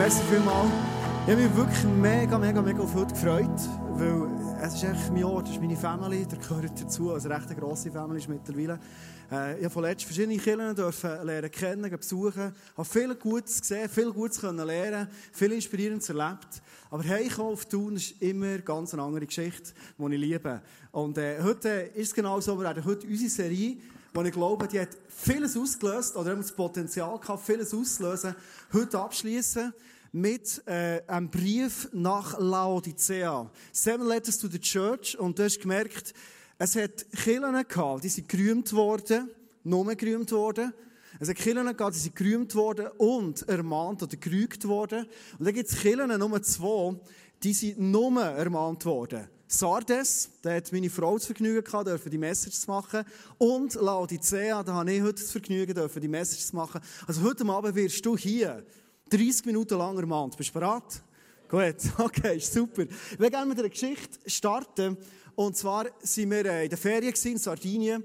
merci vielmals. Ich habe mich wirklich mega, mega, mega auf heute gefreut, weil es ist echt mein Ort, es ist meine Family, da gehört dazu, also eine recht grosse Family ist mittlerweile. Äh, ich habe von letzten verschiedene Kirchen dürfen lernen kennen, besuchen, habe viel Gutes gesehen, viel Gutes können lernen, viel Inspirierendes erlebt. Aber heimkommen auf Thun ist immer ganz eine andere Geschichte, die ich liebe. Und äh, heute ist es genau so, wir werden heute unsere Serie wo ich glaube, die hat vieles ausgelöst, oder haben das Potenzial gehabt, vieles auszulösen, heute abschließen mit äh, einem Brief nach Laodicea. Seven Letters to the Church. Und du hast gemerkt, es hat Kirchen gehabt, die sind gerühmt worden, nur gerühmt worden. Es hat Kirchen gehabt, die sind gerühmt worden und ermahnt oder gerügt worden. Und dann gibt es Kirchen, Nummer zwei, die sind nur ermahnt worden. Sardes, da hat meine Frau das Vergnügen gehabt, dürfen die Message zu machen. Und Laodicea, da habe ich heute das Vergnügen, dürfen die Message zu machen. Also heute Abend wirst du hier 30 Minuten lang ermahnt. Bist du bereit? Gut, okay, super. Ich will gerne mit einer Geschichte starten. Und zwar sind wir äh, in der Ferien in Sardinien.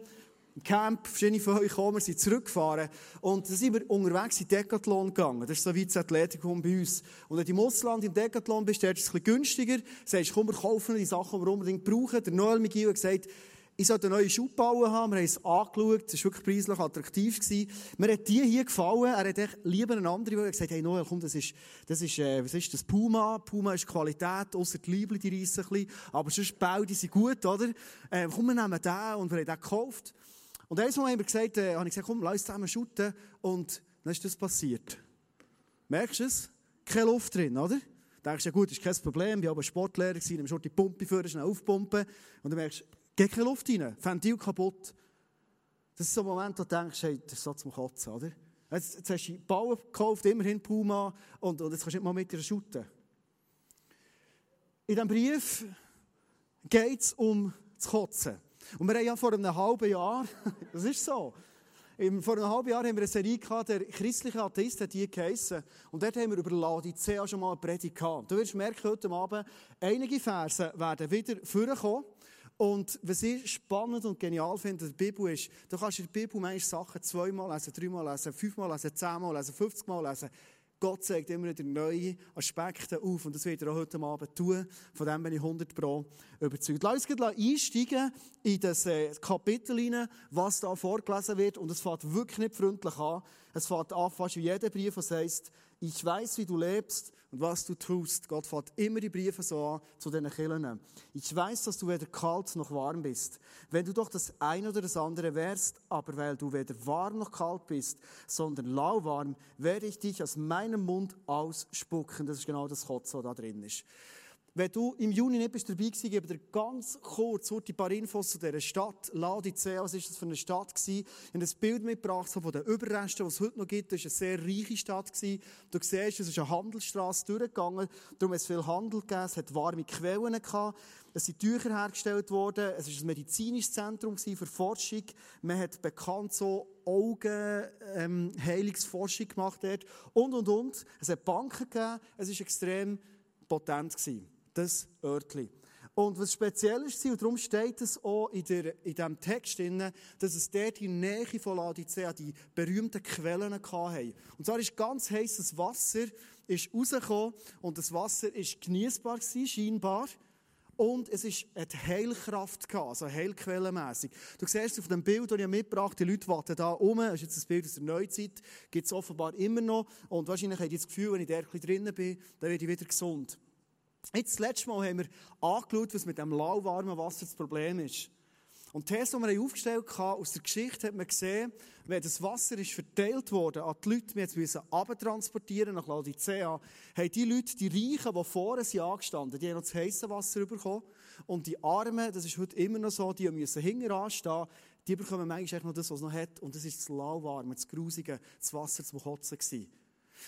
Camp, verschiedene von euch kommen, sind zurückgefahren. Und dann sind wir unterwegs in Decathlon gegangen. Das ist so wie das Athletikum bei uns. Und wenn du im Ausland im Decathlon bist, dort ist es ein bisschen günstiger. Sagst, komm, wir kaufen die Sachen, die wir unbedingt brauchen. Der Noel McGill hat gesagt, ich sollte neue Schuhbaue haben. Wir haben es angeschaut. Es war wirklich preislich attraktiv. Mir hat die hier gefallen. Er hat echt lieber eine andere, weil er gesagt hey Noel, komm, das ist, das ist, äh, was ist das? Puma. Puma ist Qualität, außer die Liebling, die reissen ein bisschen. Aber sonst Bau, die sind gut, oder? Äh, komm, wir nehmen den. Und wir haben den gekauft. Und einmal haben wir gesagt, äh, habe ich gesagt, komm, lass uns zusammen shooten. Und dann ist das passiert. Merkst du es? Keine Luft drin, oder? Da denkst du, ja gut, ist kein Problem. Ich war aber Sportlehrer, nimm schon die Pumpe für, schnell aufpumpen. Und dann merkst du, geht keine Luft rein, Ventil kaputt. Das ist so ein Moment, wo du denkst, hey, das ist so zum Kotzen, oder? Jetzt, jetzt hast du Bauen gekauft, immerhin Puma, und, und jetzt kannst du nicht mal mit dir shooten. In diesem Brief geht es um das Kotzen. Und wir haben ja vor einem halben Jahr, das ist so, vor einem halben Jahr haben wir eine Serie gehabt, der christliche Atheist hat die geheissen. Und dort haben wir über Laodicea schon mal eine Predigt gehabt. Du wirst merken, heute Abend, einige Verse werden wieder vorkommen. Und was ich spannend und genial finde in der Bibel ist, du kannst in der Bibel manchmal Sachen zweimal lesen, dreimal lesen, fünfmal lesen, zehnmal lesen, fünfzigmal lesen. Gott zeigt immer wieder neue Aspekte auf. Und das wird er auch heute Abend tun. Von dem bin ich 100 Pro überzeugt. Lass uns einsteigen in das äh, Kapitel hinein, was da vorgelesen wird. Und es fängt wirklich nicht freundlich an. Es fängt an, fast wie jeder Brief, was heißt, ich weiß, wie du lebst und was du tust. Gott fährt immer die Briefe so an zu diesen Kindern. Ich weiß, dass du weder kalt noch warm bist. Wenn du doch das eine oder das andere wärst, aber weil du weder warm noch kalt bist, sondern lauwarm, werde ich dich aus meinem Mund ausspucken. Das ist genau das Kotz, was da drin ist. Wenn du im Juni nicht bist dabei gewesen, gebe dir ganz kurz ein paar Infos zu dieser Stadt. Laodicea, was ist das für eine Stadt? Ich habe ein Bild mitgebracht von den Überresten, die es heute noch gibt. Das war eine sehr reiche Stadt. Du siehst, es ist eine Handelsstraße durchgegangen. Darum hat es viel Handel gegeben. Es hat warme Quellen gehabt. Es sind Tücher hergestellt worden. Es war ein medizinisches Zentrum für Forschung. Man hat bekannt so Augenheilungsforschung ähm, gemacht dort. Und, und, und. Es hat Banken gegeben. Es war extrem potent gewesen das Örtli. Und was speziell ist, und darum steht es auch in, der, in diesem Text dass es dort in der Nähe von Laodicea die berühmten Quellen hatte. Und zwar ist ganz heißes Wasser ist rausgekommen und das Wasser ist genießbar scheinbar. Und es ist, hat Heilkraft also heilquellenmässig. Du siehst auf dem Bild, das ich mitgebracht habe, die Leute warten da um. Das ist jetzt ein Bild aus der Neuzeit. Gibt es offenbar immer noch. Und wahrscheinlich habe ich das Gefühl, wenn ich da drinnen bin, dann werde ich wieder gesund. Jetzt, das letzte Mal haben wir angeschaut, was mit dem lauwarmen Wasser das Problem ist. Und These, die wir aufgestellt haben, aus der Geschichte hat man gesehen, wenn das Wasser ist verteilt wurde an die Leute, wir müssen abtransportieren nach Laodicea, haben die Leute, die Reichen, die vorher sind angestanden, die haben noch das heiße Wasser bekommen. Und die Armen, das ist heute immer noch so, die müssen hinten anstehen, die bekommen manchmal noch das, was es noch hat. Und das ist das lauwarme, das grusige, das Wasser zum Kotzen gewesen.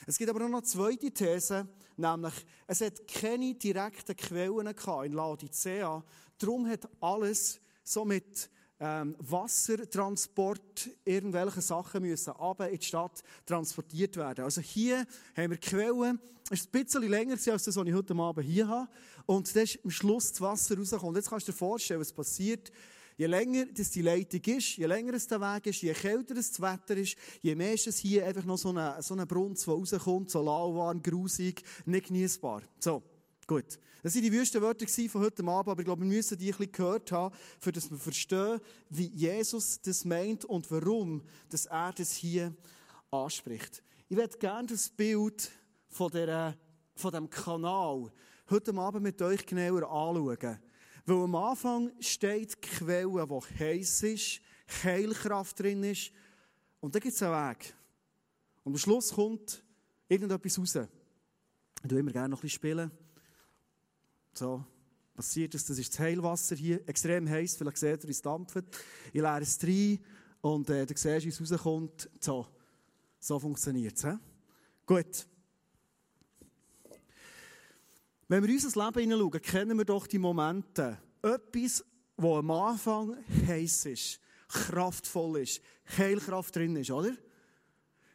Es gibt aber noch eine zweite These, nämlich, es hat keine direkten Quellen in Laodicea. Darum hat alles so mit ähm, Wassertransport, irgendwelche Sachen müssen runter in die Stadt transportiert werden. Also hier haben wir Quellen, es ist ein bisschen länger als das, was ich heute Abend hier habe. Und da ist am Schluss das Wasser rausgekommen. Jetzt kannst du dir vorstellen, was passiert. Je länger das die Leitung ist, je länger es der Weg ist, je kälter das Wetter ist, je mehr ist es hier einfach noch so eine, so Brunz, die rauskommt, so lauwarm, grusig, nicht genießbar. So, gut. Das waren die wüsten Wörter von heute Abend, aber ich glaube, wir müssen die ein bisschen gehört haben, dass wir verstehen, wie Jesus das meint und warum dass er das hier anspricht. Ich werde gerne das Bild von, der, von dem Kanal heute Abend mit euch genauer anschauen. Weil am Anfang steht die Quelle, die heiß ist, Heilkraft drin ist. Und dann gibt es einen Weg. Und am Schluss kommt irgendetwas raus. Ich tue immer gerne noch ein bisschen spielen. So, passiert das, das ist das Heilwasser hier, extrem heiß, vielleicht seht ihr, wie es dampft. Ich leere es rein und äh, dann siehst du, wie es rauskommt. So, so funktioniert es. Gut. Wenn wir in unser Leben hineinschauen, kennen wir doch die Momente. Etwas, das am Anfang heiß ist, kraftvoll ist, Heilkraft drin ist, oder?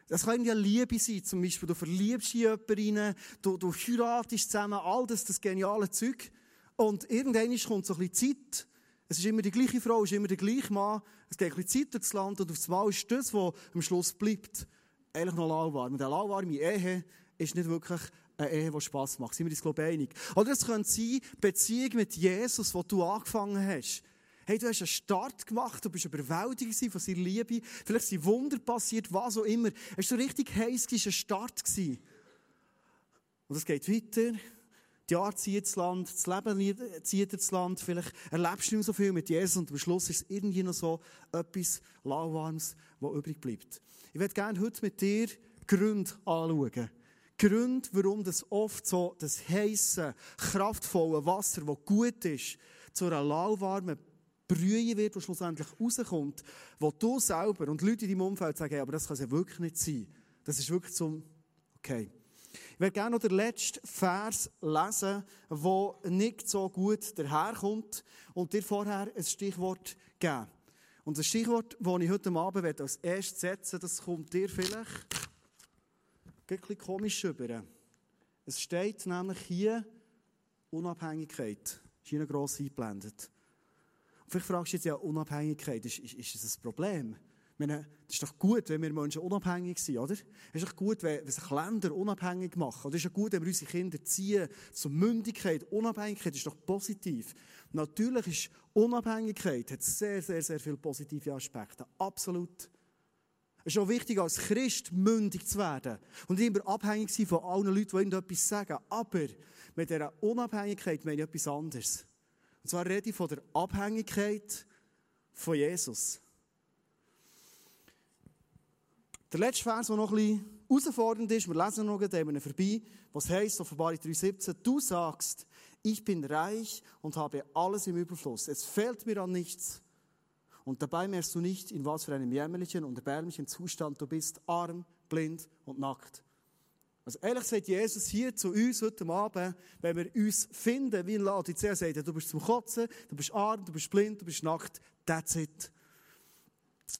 Das kann ja Liebe sein, zum Beispiel. Du verliebst in jemanden du, du heiratest zusammen, all das, das geniale Zeug. Und irgendwann kommt so ein bisschen Zeit. Es ist immer die gleiche Frau, es ist immer der gleiche Mann. Es geht ein bisschen Zeit durchs Land und aufs Mal ist das, was am Schluss bleibt, eigentlich noch lauwarm. Und eine lauwarme Ehe ist nicht wirklich eine Ehe, die Spass macht. Sind wir uns, glaube ich, einig? Oder es könnte sein, Beziehung mit Jesus, die du angefangen hast. Hey, du hast einen Start gemacht, du bist überwältigt von seiner Liebe. Vielleicht sind Wunder passiert, was auch immer. Es war so richtig heiß, es war ein Start. Und es geht weiter. Die Jahre ziehen ins Land, das Leben zieht ins Land. Vielleicht erlebst du nicht mehr so viel mit Jesus und am Schluss ist es irgendwie noch so etwas Lauwarmes, was übrig bleibt. Ich würde gerne heute mit dir Gründe anschauen. Gründe, warum das oft so das heiße, kraftvolle Wasser, das gut ist, zu einer lauwarmen Brühe wird, die schlussendlich rauskommt, wo du selber und Leute in deinem Umfeld sagen, hey, aber das kann es ja wirklich nicht sein. Das ist wirklich zum, okay. Ich werde gerne noch den letzten Vers lesen, der nicht so gut daherkommt und dir vorher ein Stichwort geben. Und das Stichwort, das ich heute Abend als erstes setzen das kommt dir vielleicht ein bisschen komisch über. Es steht nämlich hier Unabhängigkeit. Ist hier gross eingeblendet. Vielleicht fragst du jetzt ja, Unabhängigkeit, ist, ist, ist das ein Problem? Ich meine, das ist doch gut, wenn wir Menschen unabhängig sind, oder? Es ist doch gut, wenn, wenn sich Länder unabhängig machen. Oder es ist doch gut, wenn wir unsere Kinder ziehen zur Mündigkeit. Unabhängigkeit ist doch positiv. Natürlich ist Unabhängigkeit hat sehr, sehr, sehr viele positive Aspekte. Absolut. Es ist auch wichtig, als Christ mündig zu werden. Und nicht immer abhängig sein von allen Leuten, die irgendetwas sagen. Aber mit dieser Unabhängigkeit meine ich etwas anderes. Und zwar rede ich von der Abhängigkeit von Jesus. Der letzte Vers, der noch ein bisschen herausfordernd ist, wir lesen noch, wir vorbei, was heißt, Offenbarung 3,17, du sagst, ich bin reich und habe alles im Überfluss. Es fehlt mir an nichts. Und dabei merkst du nicht, in was für einem jämmerlichen und erbärmlichen Zustand du bist, arm, blind und nackt. Also ehrlich sagt Jesus hier zu uns heute Abend, wenn wir uns finden, wie in Laodicea sagt, du bist zum Kotzen, du bist arm, du bist blind, du bist nackt, that's it.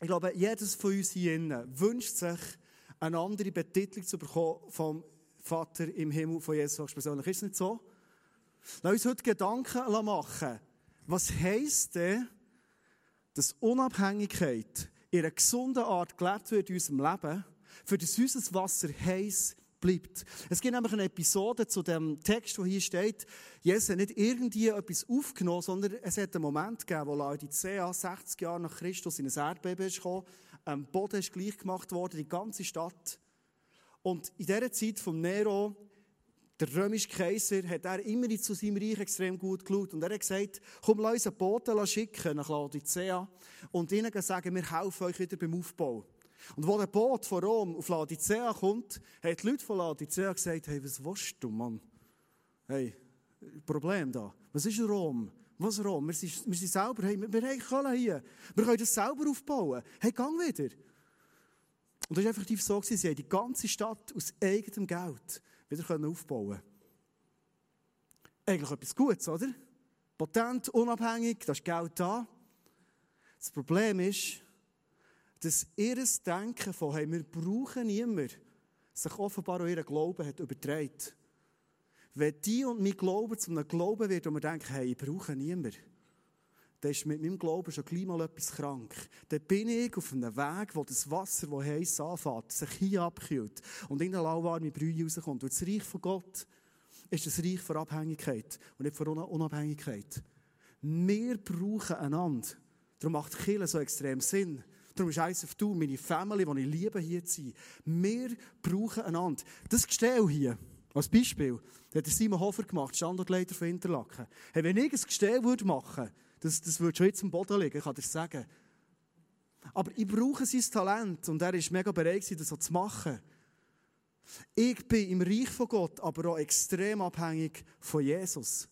Ich glaube, jedes von uns hier wünscht sich, eine andere Betitelung zu bekommen vom Vater im Himmel von Jesus persönlich. Ist es nicht so? Lass uns heute Gedanken machen. Was heisst denn, dass Unabhängigkeit in einer gesunden Art gelebt wird in unserem Leben, für das unser Wasser heiß bleibt. Es gibt nämlich eine Episode zu dem Text, wo hier steht, Jesus hat nicht irgendwie etwas aufgenommen, sondern es hat einen Moment gegeben, wo Laodicea 60 Jahre nach Christus in ein Erdbeben ist gekommen, am Boden ist gleich gemacht worden, die ganze Stadt. Und in dieser Zeit von Nero der römische Kaiser hat er immer zu seinem Reich extrem gut geschaut. Und er hat gesagt, komm, lass uns einen Boten schicken nach Laodicea und ihnen sagen, wir helfen euch wieder beim Aufbau. Und wo der Boot von Rom auf Laodicea kommt, haben die Leute von Laodicea gesagt, hey, was willst du, Mann? Hey, Problem da. Was ist Rom? Was Rom? Wir sind, wir sind selber, hey, wir, wir haben Köln hier. Wir können das selber aufbauen. Hey, gang wieder. Und das war effektiv so, sie haben die ganze Stadt aus eigenem Geld wieder aufbauen können. Eigentlich etwas Gutes, oder? Potent, unabhängig, da ist Geld da. Das Problem ist, dass ihr Denken von, hey, wir brauchen niemanden, sich offenbar auch ihren Glauben hat übertragen. Wenn die und mein Glauben zu einem Glauben wird, wo wir denken, hey, ich brauche niemanden, dann ist mit meinem Glauben schon gleich mal etwas krank. Dann bin ich auf einem Weg, wo das Wasser, das heiß anfängt, sich hier abkühlt und in eine lauwarme Brühe rauskommt. Und das Reich von Gott ist das Reich von Abhängigkeit und nicht von Unabhängigkeit. Wir brauchen einander. Darum macht Kirche so extrem Sinn. Darum ist eins auf du, meine Family, die ich liebe, hier zu sein. Wir brauchen einander. Das Gestell hier, als Beispiel, hat Simon Hofer gemacht, Standortleiter von Interlaken. Hey, wenn ich ein Gestell würde machen das, das würde schon jetzt am Boden liegen, ich kann dir sagen. Aber ich brauche sein Talent und er ist mega bereit, das so zu machen. Ich bin im Reich von Gott, aber auch extrem abhängig von Jesus.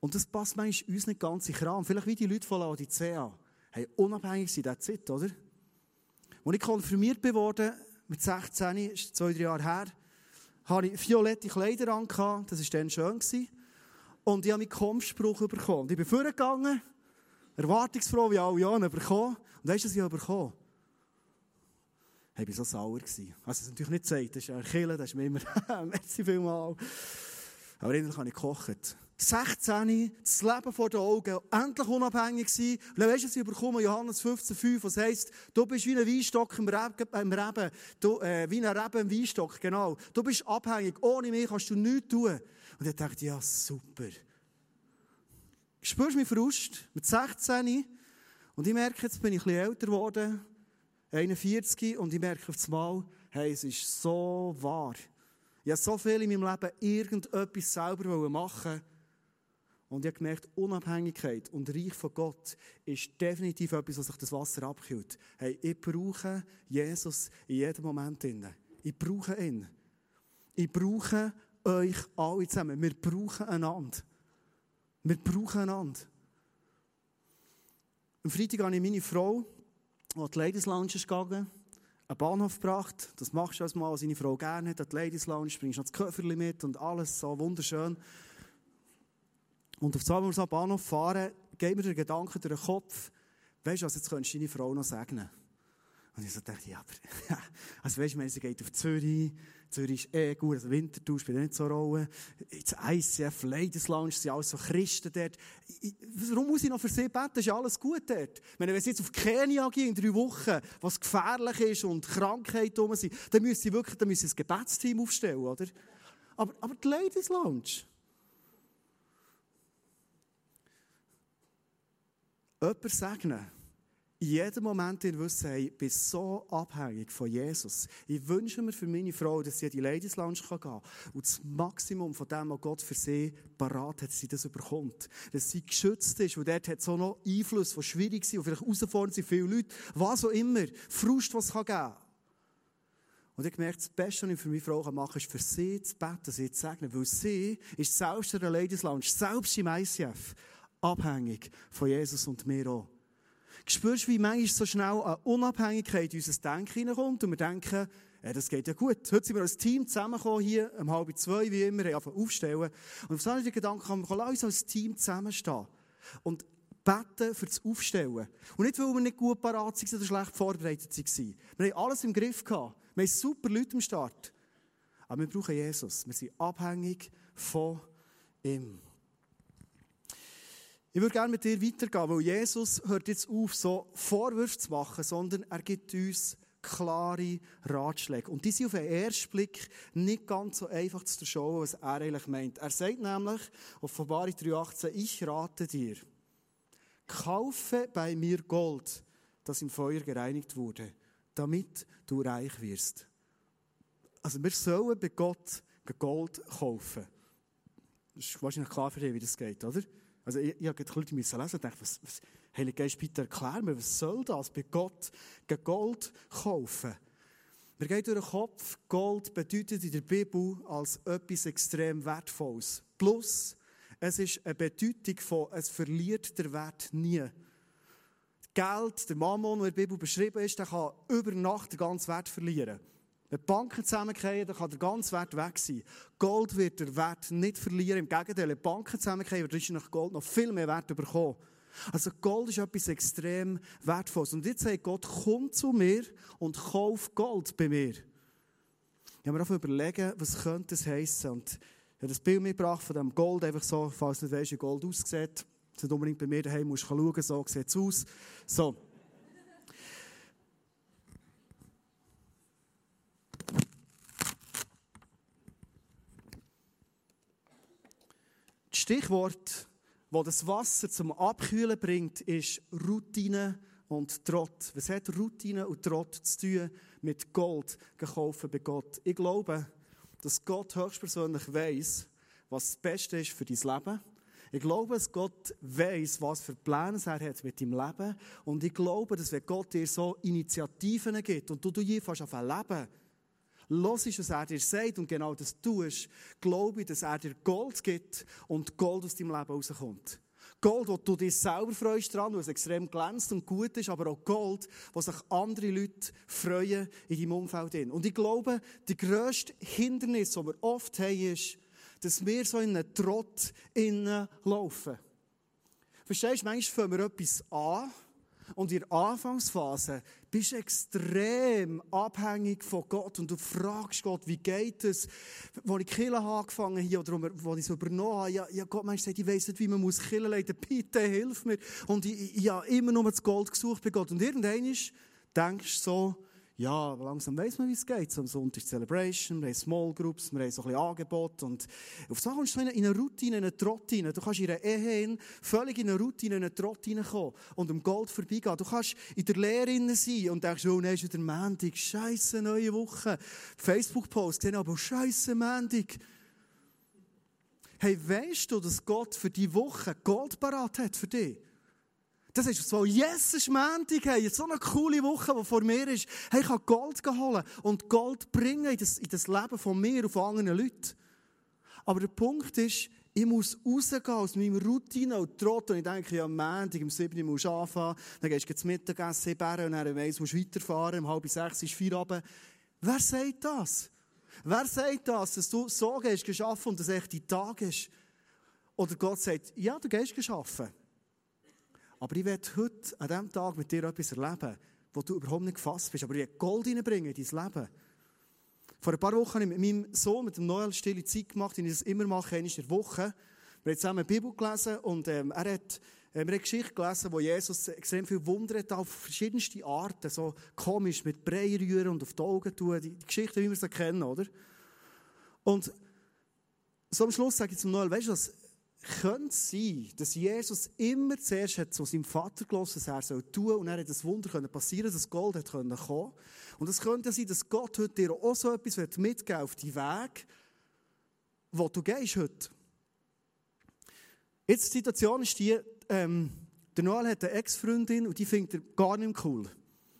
Und das passt manchmal uns nicht ganz in Kram. Vielleicht wie die Leute von Laodicea. Hey, unabhängig sind, that's it, oder? Als ich konfirmiert wurde, mit 16, ist zwei, drei Jahre her, hatte ich violette Kleider an, das war dann schön. Und ich habe meinen Kampfspruch bekommen. Und ich bin vorgegangen, erwartungsfroh wie alle Jahre bekommen. Und weißt du, was ich bekommen ich war so sauer. Gewesen. Also, das natürlich nicht gesagt, das ist ein Killer, das ist mir immer, merci vielmal. Aber endlich habe ich gekocht. 16, das Leben vor den Augen, endlich unabhängig sein. Und dann weisst du, was ich bekomme, Johannes 15,5, was heisst, du bist wie ein Weinstock im Reben, du, äh, wie ein Reben im Weinstock, genau. Du bist abhängig, ohne mich kannst du nichts tun. Und ich dachte, ja, super. Spürst du meinen Frust? Mit 16, und ich merke, jetzt bin ich ein bisschen älter geworden, 41, und ich merke auf einmal, hey, es ist so wahr. Ich habe so viel in meinem Leben irgendetwas selber machen und ich habe gemerkt, Unabhängigkeit und Reich von Gott ist definitiv etwas, was sich das Wasser abkühlt. Hey, ich brauche Jesus in jedem Moment. Ich brauche ihn. Ich brauche euch alle zusammen. Wir brauchen einander. Wir brauchen einander. Am Freitag habe ich meine Frau, die die Ladies Lounge ist gegangen, einen Bahnhof gebracht. Das machst du als Mal, was seine Frau gerne hat, die Ladies Lounge, bringst noch das Köfferli mit und alles so wunderschön. Und auf so Bahnhof fahren, geht mir der Gedanke durch den Kopf, weißt du was, jetzt könntest du deine Frau noch segnen. Und ich so dachte, ja, aber, also weißt du, sie geht auf Zürich, Zürich ist eh gut, also Winterthur spielt nicht so eine Rolle. Jetzt ICF, Ladies Lounge, sind alles so Christen dort. Warum muss ich noch für sie beten? Ist alles gut dort. Wenn sie jetzt auf Kenia gehen in drei Wochen, was gefährlich ist und Krankheit rum sind, dann müssen sie wirklich, dann müssen sie ein Gebetsteam aufstellen, oder? Aber, aber die Ladies Lounge, jemanden segnen, in jedem Moment in wissen, hey, ich bin so abhängig von Jesus. Ich wünsche mir für meine Frau, dass sie in die Ladies Lounge gehen kann. Und das Maximum von dem, was Gott für sie parat hat, sie das überkommt. Dass sie geschützt ist, weil dort hat so noch Einfluss, der schwierig ist und vielleicht herausfordernd sind viele Leute, was auch immer, Frust, was es geben kann. Und ich gemerkt, das Beste, was ich für meine Frau machen kann, ist für sie zu beten, sie zu segnen, weil sie ist selbst in der Ladies Lounge, selbst im ICF, abhängig von Jesus und mir auch. Spürst wie manchmal so schnell eine Unabhängigkeit in unser Denken hineinkommt und wir denken, ja, das geht ja gut. Heute sind wir als Team zusammengekommen, hier um halb zwei, wie immer, haben aufstellen. Und auf so einen Gedanken haben wir, lass uns als Team zusammenstehen. Und beten für das Aufstellen. Und nicht, weil wir nicht gut parat waren oder schlecht vorbereitet waren. Wir haben alles im Griff gehabt. Wir haben super Leute am Start. Aber wir brauchen Jesus. Wir sind abhängig von ihm. Ich würde gerne mit dir weitergehen, weil Jesus hört jetzt auf, so Vorwürfe zu machen, sondern er gibt uns klare Ratschläge. Und die sind auf den ersten Blick nicht ganz so einfach zu schauen, was er eigentlich meint. Er sagt nämlich, auf Offenbarung 3,18, ich rate dir, kaufe bei mir Gold, das im Feuer gereinigt wurde, damit du reich wirst. Also wir sollen bei Gott Gold kaufen. Das ist wahrscheinlich klar für dich, wie das geht, oder? Also ich, ich habe Leute lesen und dachte, was, was, Heilige Geist, bitte erklär mir, was soll das bei Gott Gold kaufen? Mir geht durch den Kopf, Gold bedeutet in der Bibel als etwas extrem Wertvolles. Plus, es ist eine Bedeutung von, es verliert der Wert nie. Geld, der Mammon, der in der Bibel beschrieben ist, der kann über Nacht den ganzen Wert verlieren. Wenn die Banken zusammenkommen, dann kann der ganze Wert weg sein. Gold wird der Wert nicht verlieren. Im Gegenteil, wenn die Banken zusammenkommen, wird nach Gold noch viel mehr Wert bekommen. Also Gold ist etwas extrem Wertvolles. Und jetzt sagt Gott, komm zu mir und kauf Gold bei mir. Ich habe mir auch überlegen, was könnte das heissen. Und ich habe das Bild mitgebracht von dem Gold, einfach so, falls du nicht weißt, wie Gold aussieht. nicht unbedingt bei mir daheim musst schauen, so sieht es aus. So. Stichwort, das das Wasser zum Abkühlen bringt, ist Routine und Trott. Was hat Routine und Trott zu tun mit Gold gekauft bei Gott? Ich glaube, dass Gott höchstpersönlich weiß, was das Beste ist für dein Leben. Ich glaube, dass Gott weiß, was für Pläne er hat mit deinem Leben. Und ich glaube, dass wenn Gott dir so Initiativen gibt und du, du fast auf ein Leben, ist, was er dir sagt und genau das tust, glaube ich, dass er dir Gold gibt und Gold aus deinem Leben rauskommt. Gold, wo du dich selber freust dran, was extrem glänzt und gut ist, aber auch Gold, wo sich andere Leute freuen in deinem Umfeld. Und ich glaube, die grösste Hindernis, das wir oft haben, ist, dass wir so in einen Trott laufen. Verstehst du, manchmal fangen wir etwas an und in der Anfangsphase bist du extrem abhängig von Gott und du fragst Gott, wie geht es? Als ich Kille angefangen habe oder als ich es übernommen habe, ja, ja Gott Mensch sagt, ich weiss nicht, wie man muss Kille leiten, bitte hilf mir. Und ich, ich habe immer nur das Gold gesucht bei Gott. Und irgendwann denkst du so, ja, langsam weiss man, wie es geht. Am Sonntag Celebration, wir haben Small Groups, wir haben so ein bisschen Angebot und auf so kommst du in eine Routine, in eine Trott rein. Du kannst in einer Ehe völlig in eine Routine, in eine Trott reinkommen und um Gold vorbeigehen. Du kannst in der Lehre sein und denkst, oh, nein, ist wieder Montag, scheisse neue Woche. Facebook-Post, sehen aber, scheisse Montag. Hey, weißt du, dass Gott für die Woche Gold parat hat für dich? Das ist so, yes, es ist Montag, hey, so eine coole Woche, die vor mir ist. Hey, ich kann Gold holen und Gold bringen in das, in das Leben von mir und von anderen Leuten. Aber der Punkt ist, ich muss rausgehen aus meinem Routine und Trott. Und ich denke, ja, am Montag, um 7 Uhr musst du anfangen, dann gehst du zum Mittagessen in Bären und dann weiss, musst du weiterfahren, um halb sechs ist Feierabend. Wer sagt das? Wer sagt das, dass du so gehst, geschaffen und dass echt dein Tag ist? Oder Gott sagt, ja, du gehst geschaffen. Aber ich werde heute, an diesem Tag, mit dir etwas erleben, wo du überhaupt nicht gefasst bist. Aber ich werde Gold reinbringen in dein Leben. Vor ein paar Wochen habe ich mit meinem Sohn, mit dem Noel, stille Zeit gemacht, wie ich das immer mache, in der Woche. Wir haben zusammen die Bibel gelesen und ähm, er hat äh, wir haben eine Geschichte gelesen, wo Jesus extrem viel Wunder hat, auf verschiedenste Arten, so komisch, mit Brei rühren und auf die Augen tun, die, die Geschichte, wie wir sie kennen, oder? Und so am Schluss sage ich zum Noel, weißt du was, könnte es sein, dass Jesus immer zuerst hat zu seinem Vater gelassen, was er soll tun, und er hat das Wunder passieren, dass Gold hat können kommen. Und es könnte sein, dass Gott heute dir auch so etwas mitgeben auf die Weg, wo du gehst heute. Jetzt die Situation ist die, ähm, der Noel hat eine Ex-Freundin und die findet er gar nicht cool.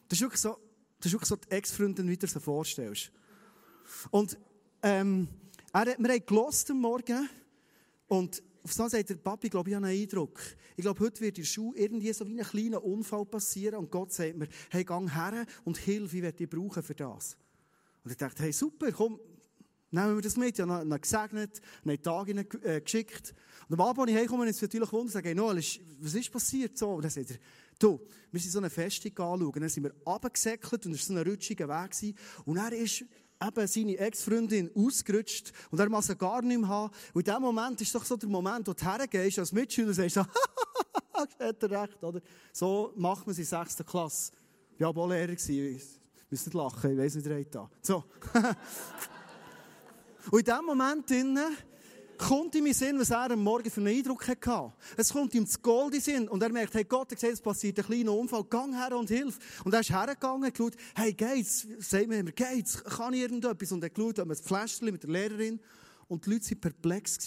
Das ist wirklich so, das ist wirklich so die Ex-Freundin, wie du dir vorstellst. Und ähm, er hat, gelost am Morgen und auf so sagt der Papi, glaube ich, habe einen Eindruck. Ich glaube, heute wird in der Schule irgendwie so wie ein kleiner Unfall passieren und Gott sagt mir, hey, gang her und hilf, ich werde dich brauchen für das. Und ich dachte, hey, super, komm, nehmen wir das mit. Ich habe ihn gesegnet, einen Tag äh, geschickt. Und am Abend, als ich heimkomme, ist natürlich wundern, sage, hey, Noel, was ist passiert? So, und dann sagt er, du, wir sind so eine Festung anschauen. Dann sind wir runtergesäckelt und es war so ein rutschiger Weg. Und er ist eben seine Ex-Freundin ausgerutscht und er muss sie gar nicht mehr haben. Und in dem Moment ist doch so der Moment, wo du hergehst als Mitschüler und sagst, hat er recht, oder? So macht man sie in sechster Klasse. Ich war auch Lehrer, ich muss nicht lachen, ich weiss nicht, wer da. So. und in dem Moment drinnen, kommt ihm in Sinn, was er am Morgen für einen Eindruck hatte. Es kommt ihm zu Gold in Sinn. Und er merkt, hey Gott, er es passiert ein kleiner Unfall. Gang her und hilf. Und er ist hergegangen und geschaut, hey, geht's? Sagt mir immer, geht's? Kann ich irgendetwas? Und er geschaut, haben ein Fläschchen mit der Lehrerin. Und die Leute waren perplex.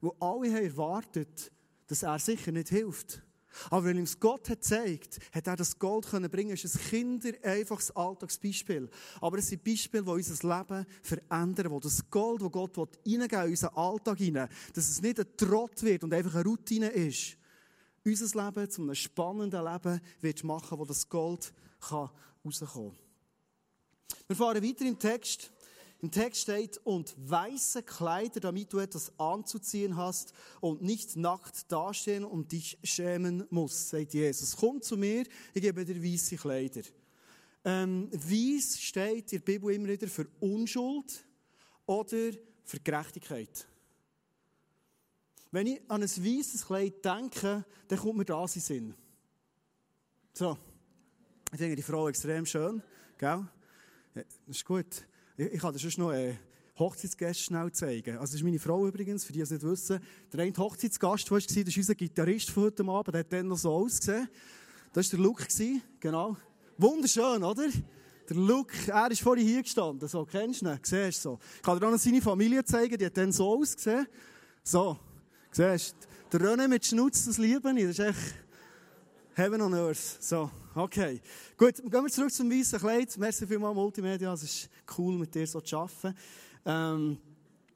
Weil alle haben erwartet, dass er sicher nicht hilft. Aber wenn ihm Gott hat gezeigt, hat er das Gold können bringen. Ist ein Kinder einfaches Alltagsbeispiel. Aber es sind Beispiele, die unser Leben verändern, wo das Gold, das Gott will, in unseren Alltag hinein, dass es nicht ein Trott wird und einfach eine Routine ist. Unser Leben zu einem spannenden Leben wird machen, wo das Gold kann rauskommen kann. Wir fahren weiter im Text. Im Text steht, und weiße Kleider, damit du etwas anzuziehen hast und nicht nackt dastehen und dich schämen musst, sagt Jesus. Komm zu mir, ich gebe dir weiße Kleider. Ähm, Weiß steht in der Bibel immer wieder für Unschuld oder für Gerechtigkeit. Wenn ich an ein weißes Kleid denke, dann kommt mir das in den Sinn. So. Ich finde die Frau extrem schön, gell? Das ist gut. Ich, ich kann dir sonst noch äh, Hochzeitsgäste schnell zeigen. Also, das ist meine Frau übrigens, für die, es nicht wissen. Der eine Hochzeitsgast, der war, das ist unser Gitarrist von heute Abend, der hat dann noch so ausgesehen. Das war der Luke, genau. Wunderschön, oder? Der Luke, er ist vorhin hier gestanden, so, kennst du ihn? Siehst du so. Ich kann dir auch noch seine Familie zeigen, die hat dann so ausgesehen. So, siehst du. Der René mit Schnutz, das liebe ich, das ist echt Heaven on Earth. So, okay. Gut, gehen wir zurück zum weißen Kleid. Merci vielmals Multimedia, es ist cool, mit dir so zu arbeiten. Ähm,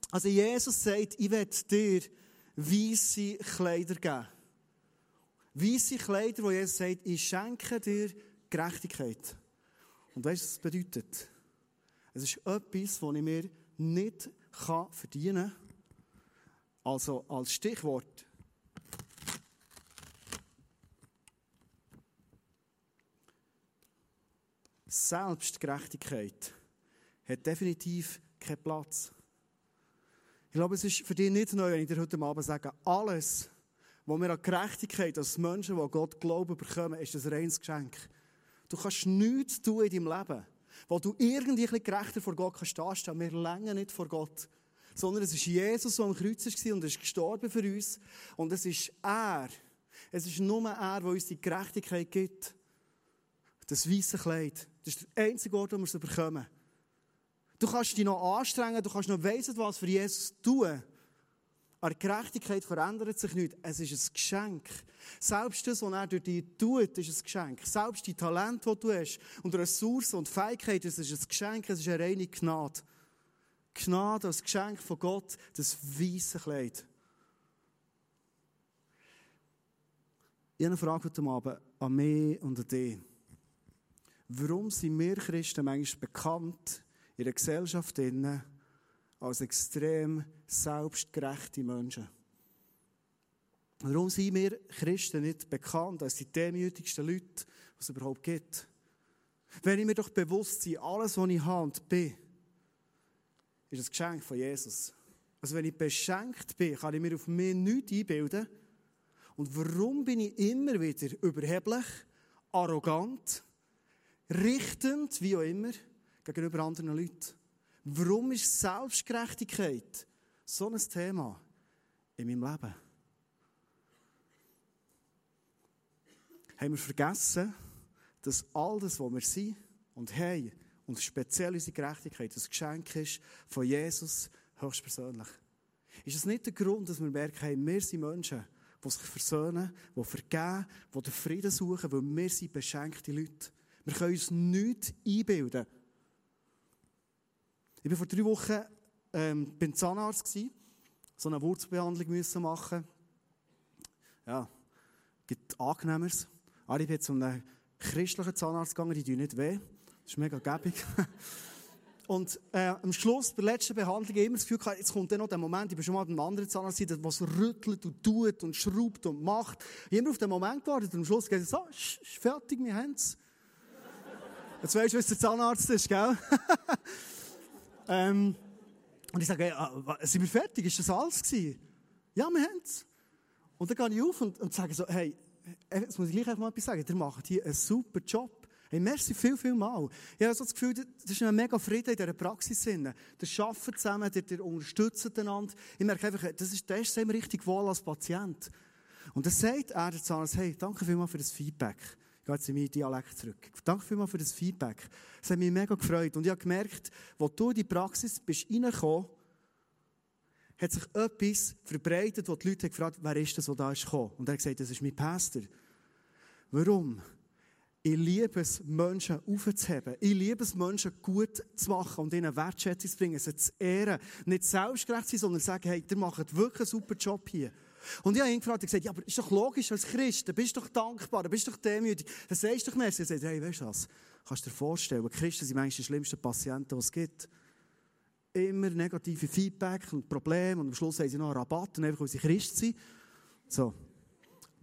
also Jesus sagt, ich werde dir weiße Kleider geben. Weiße Kleider, wo Jesus sagt, ich schenke dir Gerechtigkeit. Und weißt du, was das bedeutet? Es ist etwas, das ich mir nicht verdienen kann. Also als Stichwort. Selbstgerechtigkeit hat definitiv keinen Platz. Ich glaube, es ist für dich nicht neu, wenn ich dir heute Abend sage, alles, was wir an Gerechtigkeit als Menschen, die Gott glauben, bekommen, ist ein reines Geschenk. Du kannst nichts tun in deinem Leben, wo du irgendwie gerechter vor Gott kannst dastehen. Wir länger nicht vor Gott. Sondern es ist Jesus, der am Kreuz war und ist gestorben für uns. Und es ist er. Es ist nur er, der uns die Gerechtigkeit gibt. Das weiße Kleid. Das ist der einzige Ort, wo wir es bekommen. Du kannst dich noch anstrengen, du kannst noch weiss was für Jesus tun. Aber die Gerechtigkeit verändert sich nicht. Es ist ein Geschenk. Selbst das, was er durch dich tut, ist ein Geschenk. Selbst die Talente, die du hast, und Ressourcen und Fähigkeiten, es ist ein Geschenk, es ist eine reine Gnade. Gnade als Geschenk von Gott, das weiße Kleid. Ich habe eine Frage heute Abend an mich und an dich. Warum sind wir Christen manchmal bekannt in der Gesellschaft als extrem selbstgerechte Menschen? Warum sind wir Christen nicht bekannt als die demütigsten Leute, die es überhaupt gibt? Wenn ich mir doch bewusst bin, alles, was ich habe und bin, ist ein Geschenk von Jesus. Also wenn ich beschenkt bin, kann ich mir auf mich nichts einbilden. Und warum bin ich immer wieder überheblich, arrogant, richtend, wie auch immer, gegenüber anderen Leuten? Warum ist Selbstgerechtigkeit so ein Thema in meinem Leben? Haben wir vergessen, dass all das, was wir sind und haben, und speziell unsere Gerechtigkeit, das Geschenk ist von Jesus höchstpersönlich. Ist es nicht der Grund, dass wir merken, hey, wir sind Menschen, die sich versöhnen, die vergeben, die den Frieden suchen, weil wir sind beschenkte Leute. Wir können uns nichts einbilden. Ich war vor drei Wochen ähm, beim Zahnarzt, gewesen, so eine Wurzelbehandlung müssen machen. Ja, gibt Angenehmeres. Aber ich bin zu einem christlichen Zahnarzt gegangen, die tun nicht weh. Das ist mega gäbig. Und äh, am Schluss, bei der letzten Behandlung, immer das Gefühl gehabt, jetzt kommt dann noch der Moment, ich bin schon mal beim anderen Zahnarzt, der was rüttelt und tut und schraubt und macht. Ich immer auf den Moment gewartet und am Schluss es so, ist fertig, wir haben es. Jetzt weißt du, was der Zahnarzt ist, gell? ähm, und ich sage, hey, sind wir fertig? Ist das alles gewesen? Ja, wir haben es. Und dann gehe ich auf und, und sage so, hey, jetzt muss ich gleich einfach mal etwas sagen, ihr macht hier einen super Job. Hey, merci viel, viel mal. Ich habe so das Gefühl, das ist ein mega Frieden in dieser Praxis. Der arbeitet zusammen, der unterstützt einander. Ich merke einfach, das ist, das ist richtig wohl als Patient. Und dann sagt er der Zahnarzt, hey, danke vielmals für das Feedback. Gehe jetzt in meinen Dialekt zurück. Danke vielmals für das Feedback. Das hat mich mega gefreut. Und ich habe gemerkt, wo du in die Praxis bist reingekommen, hat sich etwas verbreitet, wo die Leute gefragt haben, wer ist das, der da ist gekommen? Und er hat gesagt, das ist mein Pastor. Warum? Ich liebe es, Menschen aufzuheben. Ich liebe es, Menschen gut zu machen und ihnen Wertschätzung zu bringen, sie zu ehren. Nicht selbstgerecht sein, sondern sagen, hey, ihr macht wirklich einen super Job hier. Und ich habe ihn gefragt, ich gesagt, ja, aber ist doch logisch, als Christ, du bist doch dankbar, du bist doch demütig, dann sagst du doch mehr. Er sagt, hey, weißt du was, kannst du dir vorstellen, Christen sind manchmal die schlimmsten Patienten, die es gibt. Immer negative Feedback und Probleme und am Schluss haben sie noch einen Rabatt, einfach weil sie Christ sind. So.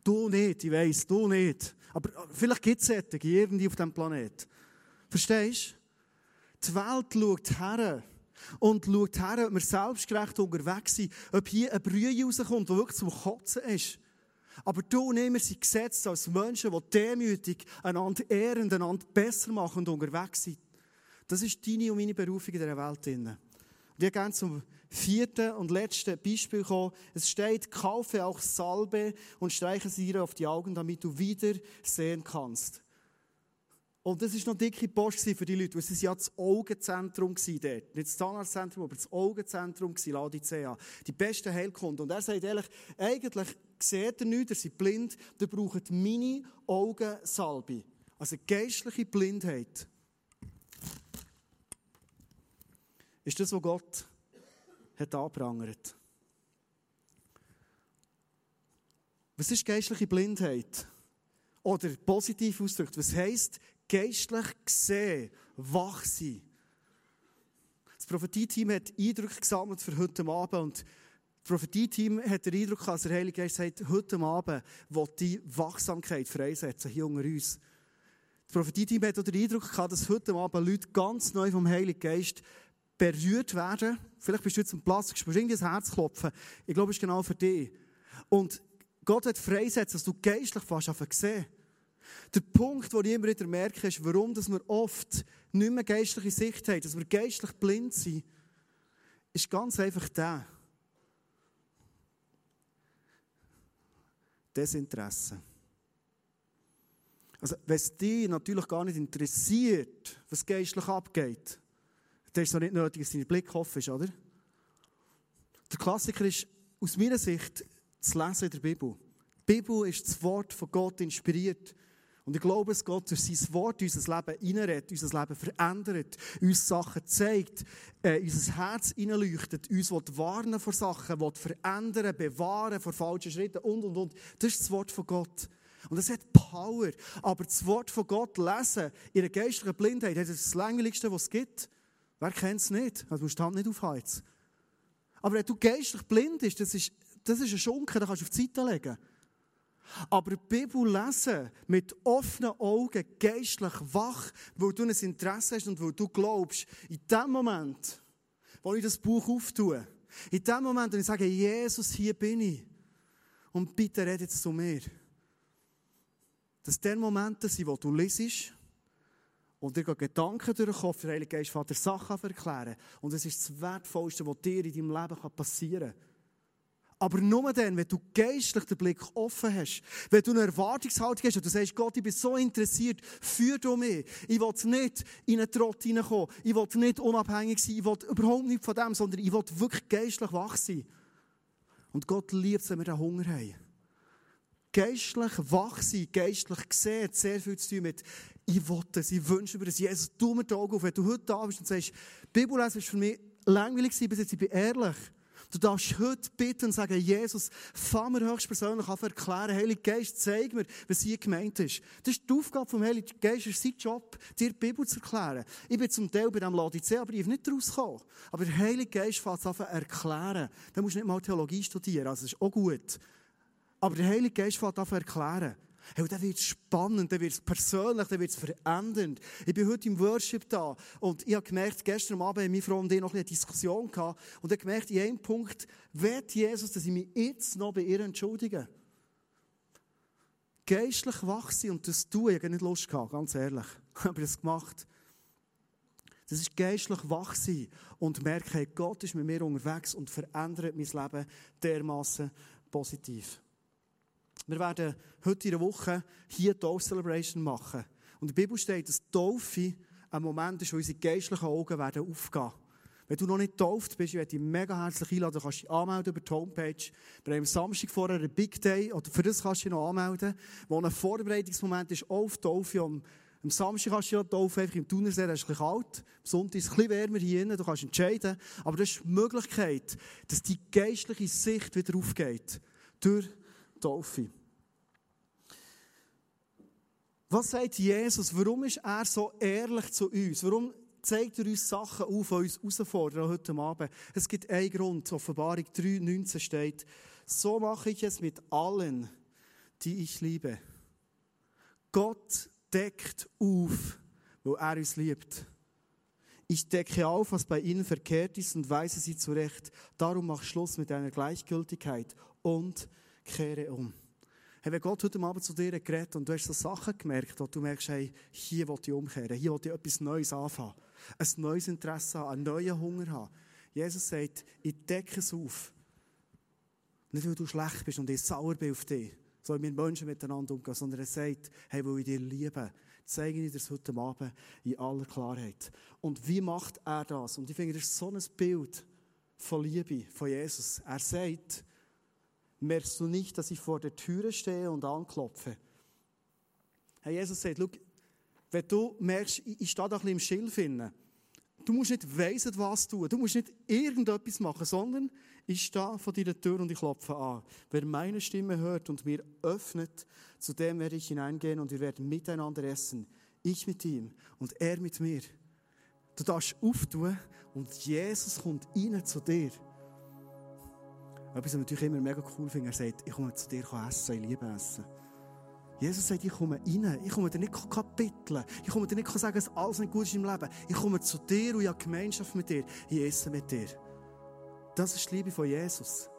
Du nicht, ich weiss, du nicht. Aber vielleicht gibt es irgendwie auf diesem Planeten. Verstehst du? Die Welt schaut her und schaut her, ob wir selbstgerecht unterwegs sind, ob hier eine Brühe rauskommt, die wirklich zum Kotzen ist. Aber du und ich, wir sind gesetzt als Menschen, die demütig einander ehren, einander besser machen und unterwegs sind. Das ist deine und meine Berufung in dieser Welt. Und ich gerne zum vierten und letzten Beispiel kommen. Es steht, kaufe auch Salbe und streiche sie dir auf die Augen, damit du wieder sehen kannst. Und das war noch dicke Post für die Leute, weil es ja das Augenzentrum dort. Nicht das Zahnarztzentrum, aber das Augenzentrum war, Laodicea. Die besten Heilkunden. Und er sagt ehrlich, eigentlich seht ihr nichts, ihr seid blind, ihr braucht meine Augensalbe. Also geistliche Blindheit. Ist das, was Gott hat angeprangert. Was ist geistliche Blindheit? Oder positiv ausgedrückt, was heisst geistlich gesehen, wach sein. Das Prophetie-Team hat Eindrücke gesammelt für heute Abend und das Prophetie-Team hat den Eindruck, dass der Heilige Geist sagt, heute Abend will die Wachsamkeit freisetzen, hier unter uns. Das Prophetie-Team hat auch den Eindruck gehabt, dass heute Abend Leute ganz neu vom Heiligen Geist berührt werden. Vielleicht bist du jetzt am Platz, du spürst irgendwie das Herz klopfen. Ich glaube, es ist genau für dich. Und Gott hat freisetzen, dass du geistlich fast auf sehen. Der Punkt, den ich immer wieder merke, ist, warum dass wir oft nicht mehr geistliche Sicht haben, dass wir geistlich blind sind, ist ganz einfach der. Desinteresse. Also, wenn es dich natürlich gar nicht interessiert, was geistlich abgeht, dann ist es auch nicht nötig, dass dein Blick offen oder? Der Klassiker ist aus meiner Sicht das Lesen der Bibel. Die Bibel ist das Wort von Gott inspiriert. Und ich glaube, dass Gott durch sein Wort unser Leben hineinredet, unser Leben verändert, uns Sachen zeigt, äh, unser Herz hineinleuchtet, uns warnen vor Sachen, will verändern, bewahren vor falschen Schritten und, und, und. Das ist das Wort von Gott. Und das hat Power. Aber das Wort von Gott lesen, in der geistlichen Blindheit, das ist das Längerlichste, was es gibt. Wer kennt es nicht? Also, du musst die Hand nicht aufheizen. Aber wenn du geistlich blind bist, das ist, das ist ein Schunken, den kannst du auf die Seite legen. Aber die Bibel lesen mit offenen Augen, geistlich wach, weil du ein Interesse hast und weil du glaubst, in dem Moment, wo ich das Buch auftue, in dem Moment, wo ich sage, Jesus, hier bin ich, und bitte rede jetzt zu mir, dass der Momente sind, wo du liest, und dir Gedanken durch den Kopf, der Heilige Geist Vater Sachen erklären. Und es ist das Wertvollste, was dir in deinem Leben passieren kann. Aber nur dann, wenn du geistlich den Blick offen hast, wenn du eine Erwartungshaltung hast und du sagst, Gott, ich bin so interessiert, führ du mich. Ich will nicht in einen Trott hineinkommen. Ich will nicht unabhängig sein. Ich will überhaupt nicht von dem, sondern ich will wirklich geistlich wach sein. Und Gott liebt es, wenn wir den Hunger haben. Geistlich wach sein, geistlich gesehen, hat sehr viel zu tun mit, ich will das, ich wünsche mir das. Jesus, tu mir die Augen auf. Wenn du heute da bist und sagst, Bibellesen ist für mich langweilig gewesen, bis jetzt, ich bin ehrlich. Du darfst heute bitten und sagen, Jesus, fang mir höchstpersönlich an erklären, Heilige Geist, zeig mir, was hier gemeint ist. Das ist die Aufgabe vom Heiligen Geist, ist sein Job, dir die Bibel zu erklären. Ich bin zum Teil bei diesem Laodicea-Brief nicht rausgekommen. Aber der Heilige Geist fängt an erklären. Dann musst du nicht mal Theologie studieren, also das ist auch gut. Aber der Heilige Geist fängt an erklären. Hey, dann wird es spannend, dann wird es persönlich, dann wird es verändernd. Ich bin heute im Worship da und ich habe gemerkt, gestern Abend haben meine Frau und ich noch eine Diskussion gehabt und ich habe gemerkt, in einem Punkt wird Jesus, dass ich mich jetzt noch bei ihr entschuldige. Geistlich wach sein und das tun, ich habe nicht Lust gehabt, ganz ehrlich. Ich habe das gemacht. Das ist geistlich wach sein und merken, Gott ist mit mir unterwegs und verändert mein Leben dermaßen positiv. Wir werden heute in der Woche hier Taufe Celebration machen. Und in der Bibel steht, dass Taufe ein Moment ist, wo unsere geistlichen Augen werden aufgehen. Wenn du noch nicht getauft bist, ich werde dich mega herzlich einladen. Du kannst dich anmelden über die Homepage. Wir haben am Samstag vorher einen Big Day, oder für das kannst du dich noch anmelden, wo ein Vorbereitungsmoment ist auf Taufe. Am, am Samstag kannst du ja Taufe einfach im Thunersee, das ist ein kalt. Am Sonntag ist es ein bisschen wärmer hier innen, du kannst entscheiden. Aber das ist die Möglichkeit, dass die geistliche Sicht wieder aufgeht. Durch Taufe. Was sagt Jesus? Warum ist er so ehrlich zu uns? Warum zeigt er uns Sachen auf, die uns herausfordern heute Abend? Es gibt einen Grund. Offenbarung 3,19 steht, so mache ich es mit allen, die ich liebe. Gott deckt auf, wo er uns liebt. Ich decke auf, was bei ihnen verkehrt ist und weise sie zurecht. Darum mach Schluss mit deiner Gleichgültigkeit und kehre um. Hey, wenn Gott heute Abend zu dir geredet und du hast so Sachen gemerkt, wo du merkst, hey, hier will ich umkehren, hier will ich etwas Neues anfangen, ein neues Interesse haben, einen neuen Hunger haben. Jesus sagt, ich decke es auf. Nicht, weil du schlecht bist und ich sauer bin auf dich, so wie wir Menschen miteinander umgehen, sondern er sagt, hey, weil ich dir liebe, zeige ich dir das heute Abend in aller Klarheit. Und wie macht er das? Und ich finde, das ist so ein Bild von Liebe, von Jesus. Er sagt, merkst du nicht, dass ich vor der Türe stehe und anklopfe? Herr Jesus sagt, schau, wenn du merkst, ich stehe da ein bisschen im Schilf du musst nicht weisen, was tun, du musst nicht irgendetwas machen, sondern ich stehe vor deiner Tür und ich klopfe an. Wer meine Stimme hört und mir öffnet, zu dem werde ich hineingehen und wir werden miteinander essen. Ich mit ihm und er mit mir. Du darfst auftun und Jesus kommt rein zu dir. Etwas, was ich natürlich immer mega cool finde, er sagt, ich komme zu dir essen, ich liebe Essen. Jesus sagt, ich komme rein, ich komme dir nicht kapiteln, ich komme dir nicht sagen, dass alles nicht gut ist im Leben. Ich komme zu dir und ich habe Gemeinschaft mit dir, ich esse mit dir. Das ist die Liebe von Jesus.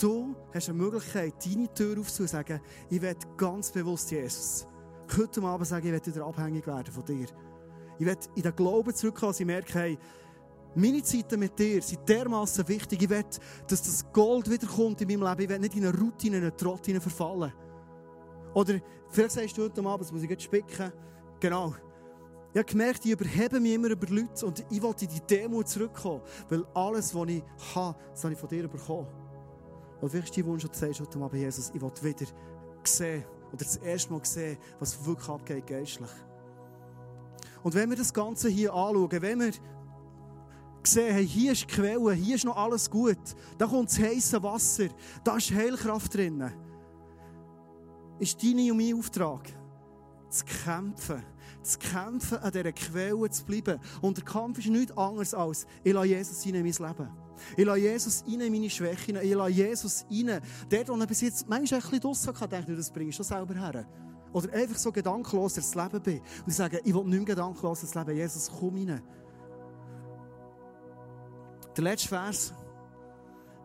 Du hast eine Möglichkeit, deine Tür aufzunehmen und sagen, ich werde ganz bewusst Jesus. Heute Abend sagen, ich werde wieder abhängig werden von dir. Ich werde in den Glauben zurückkommen, dass ich merke, hey, meine Zeiten mit dir sind dermaßen wichtig. Ich will, dass das Gold wiederkommt in meinem Leben. Ich will nicht in eine Routine, in eine Trott verfallen. Oder vielleicht sagst du heute Abend, das muss ich jetzt spicken. Genau. Ich habe gemerkt, ich überhebe mich immer über Leute und ich wollte in die Demo zurückkommen, weil alles, was ich habe, das habe ich von dir bekommen. Und vielleicht ist dein Wunsch, dass du sagst heute Abend, Jesus, ich will wieder sehen oder das erste Mal sehen, was wirklich abgeht geistlich. Und wenn wir das Ganze hier anschauen, wenn wir sehen, hey, hier ist die Quelle, hier ist noch alles gut. Da kommt das heiße Wasser, da ist Heilkraft drin. Ist dein und mein Auftrag, zu kämpfen. Zu kämpfen, an dieser Quelle zu bleiben. Und der Kampf ist nichts anderes als, ich lasse Jesus in mein Leben. Ich lasse Jesus in meine Schwächen. Ich lasse Jesus rein. Dort, wo er bis jetzt manchmal ein bisschen draussen kann, denke ich, das bringst du selber her. Oder einfach so gedankenlos ins Leben bin. Und ich sage, ich will nicht mehr gedankenlos ins Leben. Jesus, komm rein. Der letzte Vers.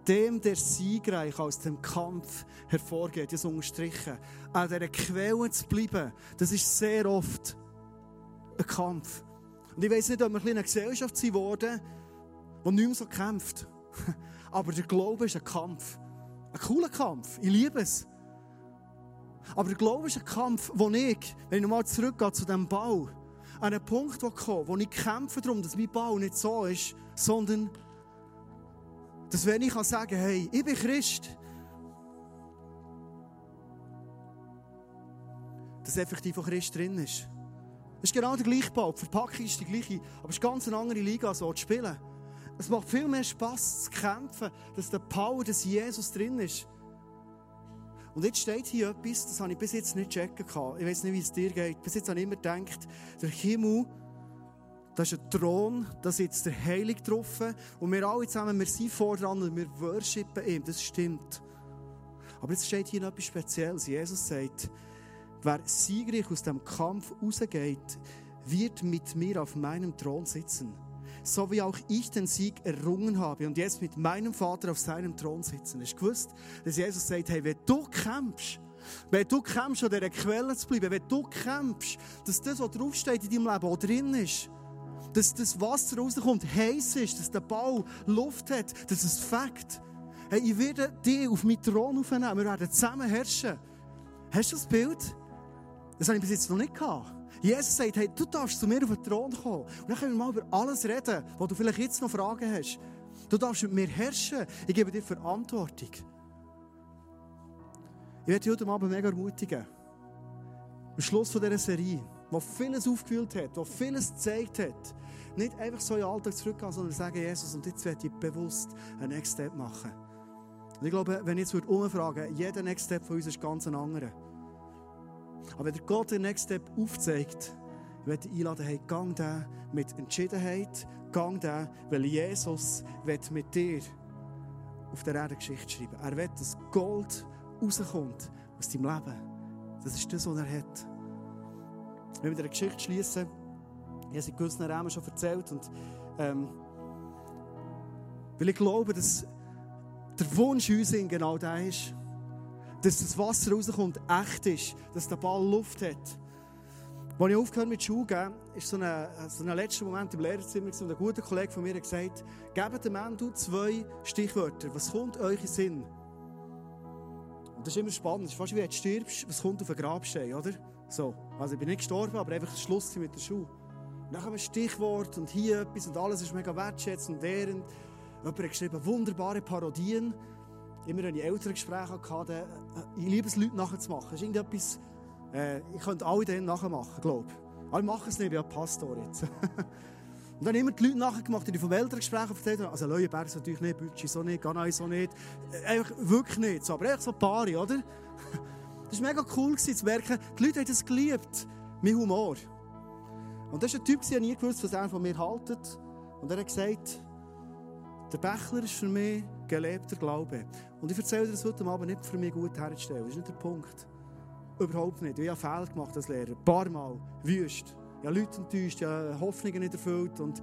Dem, der siegreich aus dem Kampf hervorgeht, das unterstrichen. An dieser Quelle zu bleiben, das ist sehr oft ein Kampf. Und ich weiß nicht, ob wir eine Gesellschaft sind worden, die nicht mehr so kämpft. Aber der Glaube ist ein Kampf. Ein cooler Kampf. Ich liebe es. Aber der Glaube ist ein Kampf, wo ich, wenn ich nochmal zurückgehe zu diesem Bau, an einen Punkt komme, wo ich kämpfe darum, dass mein Bau nicht so ist, sondern dass wenn ich kann sagen hey, ich bin Christ, dass effektiv auch Christ drin ist. Es ist genau der gleiche Bau, die Verpackung ist die gleiche, aber es ist ganz eine andere Liga, so zu spielen. Es macht viel mehr Spass zu kämpfen, dass der Power des Jesus drin ist. Und jetzt steht hier etwas, das habe ich bis jetzt nicht checken können. Ich weiß nicht, wie es dir geht. Bis jetzt habe ich immer gedacht, der Himmel das ist ein Thron, da sitzt der Heilig drauf. Und wir alle zusammen, wir sind vor dran und wir worshipen ihm. Das stimmt. Aber jetzt steht hier noch etwas Spezielles. Jesus sagt, wer siegreich aus dem Kampf rausgeht, wird mit mir auf meinem Thron sitzen. So wie auch ich den Sieg errungen habe und jetzt mit meinem Vater auf seinem Thron sitzen. Hast du gewusst, dass Jesus sagt, hey, wenn du kämpfst, wenn du kämpfst, an dieser Quelle zu bleiben, wenn du kämpfst, dass das, was draufsteht in deinem Leben, auch drin ist, dass das Wasser rauskommt, heiß ist, dass der Bau Luft hat, dass es fängt. Hey, ich werde dich auf meinen Thron aufnehmen, wir werden zusammen herrschen. Hast du das Bild? Das habe ich bis jetzt noch nicht gehabt. Jesus sagt, hey, du darfst zu mir auf den Thron kommen. Und dann können wir mal über alles reden, wo du vielleicht jetzt noch Fragen hast. Du darfst mit mir herrschen. Ich gebe dir Verantwortung. Ich werde dich heute Abend mega ermutigen. Am Schluss dieser Serie, wo vieles aufgewühlt hat, wo vieles gezeigt hat, nicht einfach so in Alltag zurückgehen, sondern sagen, Jesus, und jetzt werde ich bewusst einen Next Step machen. Und ich glaube, wenn ich jetzt umfragen jeder Next Step von uns ist ganz ein anderer. Aber wenn Gott den Next Step aufzeigt, ich ich einladen, hey, gang da mit Entschiedenheit, gang da, weil Jesus wird mit dir auf der Erde Geschichte schreiben. Er will, dass Gold rauskommt aus deinem Leben. Das ist das, was er hat. Wenn wir mit einer Geschichte schließen, Ich habe es in gewissen Rahmen schon erzählt. Und, ähm, weil ich glaube, dass der Wunsch uns genau der ist, dass das Wasser rauskommt, echt ist, dass der Ball Luft hat. Als ich aufgehört mit Schuhe geben, ist so ein, so ein letzter Moment im Lehrerzimmer und ein guter Kollege von mir hat gesagt, gebt dem Mendo zwei Stichwörter. Was kommt euch in Sinn? Und das ist immer spannend. Das ist fast wie wenn du stirbst, was kommt auf ein Grabstein, oder? So. Also ich bin nicht gestorben, aber einfach Schluss mit der Schuhe. Und dann kommt ein Stichwort und hier etwas und alles ist mega wertschätzend und während. Jemand hat geschrieben, wunderbare Parodien. Immer wenn ich ältere Gespräche hatte, äh, ich liebe es, Leute nachzumachen. Das ist irgendetwas, äh, ich könnte alle denen nachmachen, glaube ich. Aber ich mache es nicht, ich bin Pastor jetzt. Und dann haben immer die Leute nachgemacht, die vom Elterngespräch erzählt haben. Also Leuenberg ist natürlich nicht, Bütschi so nicht, Ganai so nicht. Äh, einfach wirklich nicht. So, aber echt so ein paar, oder? Das war mega cool zu merken, die Leute haben das geliebt. Mein Humor. Und das ist ein Typ, der nie gewusst, was er von mir haltet. Und er hat gesagt, der Bächler ist für mich gelebter Glaube. Und ich erzähle dir das heute Abend nicht für mich gut herzustellen. Das ist nicht der Punkt. Überhaupt nicht. Ich habe Fehler gemacht als Lehrer. Ein paar Mal. Wüst. Ich habe Leute enttäuscht, ich habe Hoffnungen nicht erfüllt und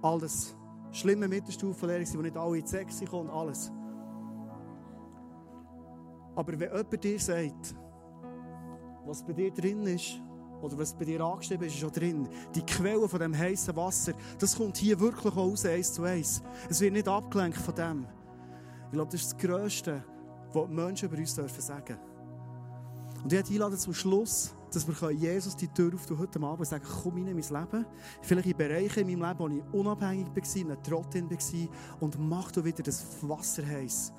alles. Schlimme Mittelstufenlehrer, die nicht alle in die Sechse kommen und alles. Aber wenn jemand dir sagt, was bei dir drin ist, oder was bei dir angeschrieben ist, ist schon drin. Die Quelle von dem heißen Wasser, das kommt hier wirklich raus, eins zu eins. Es wird nicht abgelenkt von dem. Ich glaube, das ist das Größte, was die Menschen über uns dürfen sagen. Und ich einlade zum Schluss, dass wir Jesus die Tür öffnen heute Abend und sagen, komm in mein Leben. Vielleicht in Bereiche in meinem Leben, wo ich unabhängig war, in einem Trottin war und mach du wieder das Wasser heiß.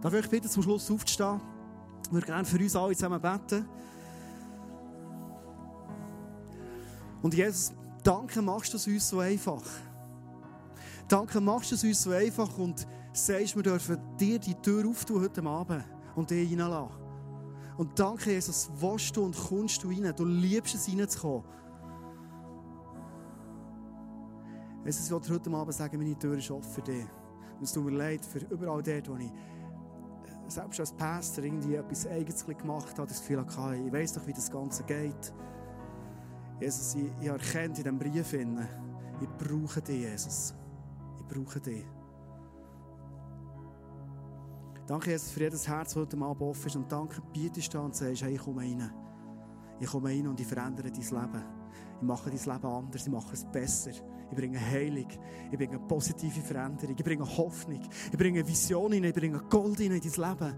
Darf ich euch bitten, zum Schluss aufzustehen? Ich würde gerne für uns alle zusammen beten. Und Jesus, danke, machst du es uns so einfach. Danke, machst du es uns so einfach und sagst, wir dürfen dir die Tür auftun heute Abend und dich reinlassen. Und danke, Jesus, willst du und kommst du rein. Du liebst es, reinzukommen. Jesus, ich wollte heute Abend sagen, meine Tür ist offen für dich. Und es tut mir leid für überall dort, wo ich äh, selbst als Pastor irgendwie etwas Eigenes gemacht habe, das Gefühl hatte, ich weiss doch, wie das Ganze geht. Jesus, ich, ich erkenne in diesem Brief, ich brauche dich, Jesus. Ich brauche dich. Danke, Jesus, für jedes Herz, das heute Abend offen ist. Und danke, bietest du und sagst, hey, ich komme rein. Ich komme rein und ich verändere dein Leben. Ich mache dein Leben anders, ich mache es besser. Ich bringe Heilung, ich bringe positive Veränderung, ich bringe Hoffnung, ich bringe Vision ich bringe Gold in dein Leben.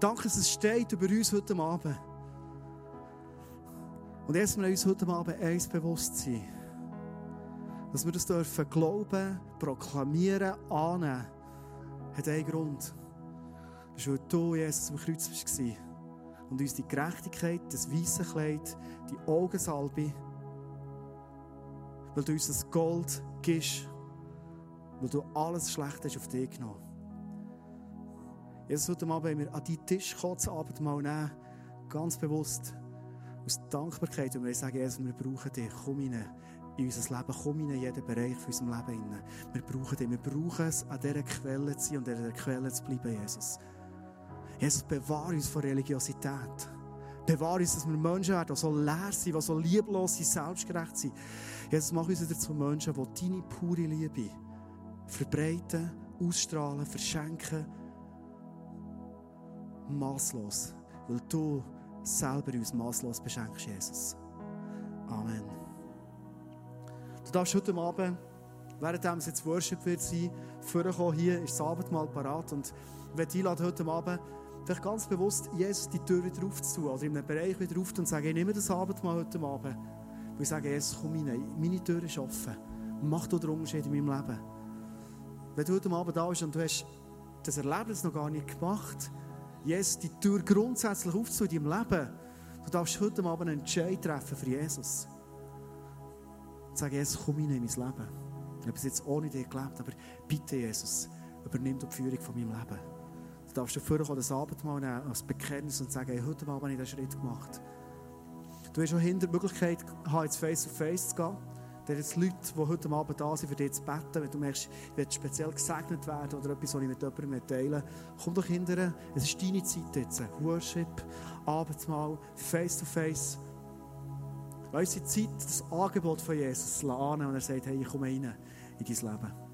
Danke, dass es steht über uns heute Abend. Und erst wir uns heute Abend eins bewusst sein, dass wir das dürfen glauben, proklamieren, annehmen, hat einen Grund. Das ist, weil du, Jesus, am Kreuz warst und uns die Gerechtigkeit, das weiße Kleid, die Augensalbe, weil du uns das Gold gibst, weil du alles Schlechte auf dich genommen. Jesus, heute Abend, wenn wir an deinen Tisch das Abendmahl nehmen, ganz bewusst, aus Dankbarkeit, und wir sagen, Jesus, wir brauchen dich, komm rein in unser Leben, komm in jeden Bereich von unserem Leben rein. Wir brauchen dich, wir brauchen es, an dieser Quelle zu sein und an dieser Quelle zu bleiben, Jesus. Jesus, bewahre uns vor Religiosität. Bewahre uns, dass wir Menschen werden, die so leer sind, die so lieblos sind, selbstgerecht sind. Jesus, mach uns wieder zu Menschen, die deine pure Liebe verbreiten, ausstrahlen, verschenken. Maßlos. Weil du selber uns maßlos beschenkst, Jesus. Amen. Du darfst heute Abend, während es jetzt Worship wird sein, vorkommen, hier ist das Abendmahl parat und ich werde einladen, heute Abend vielleicht ganz bewusst Jesus die Tür wieder aufzutun oder in einem Bereich wieder aufzutun und sagen, ich nehme das Abendmahl heute Abend. Und ich sage, Jesus, komm rein, meine Tür ist offen. Mach du den Unterschied in meinem Leben. Wenn du heute Abend da bist und du hast das Erlebnis noch gar nicht gemacht, Jesus die Tür grundsätzlich aufzutun in deinem Leben. Du darfst heute Abend einen Entscheid treffen für Jesus. Und sagen, Jesus, komm rein in mein Leben. Ich habe bis jetzt ohne dich gelebt, aber bitte, Jesus, übernimm die Führung von meinem Leben. Du darfst dafür auch das Abendmahl nehmen als Bekenntnis und sagen, hey, heute Abend habe ich diesen Schritt gemacht. Du hast auch hinter die Möglichkeit, jetzt face-to-face zu gehen. Da jetzt Leute, die heute Abend da sind, für dich zu beten. Wenn du merkst, ich will speziell gesegnet werden oder etwas, was ich mit jemandem teilen komm doch hinterher. Es ist deine Zeit jetzt. Worship, Abendmahl, face to face. Unsere Zeit, das Angebot von Jesus annehmen und er sagt, hey, ich komme rein in dein Leben.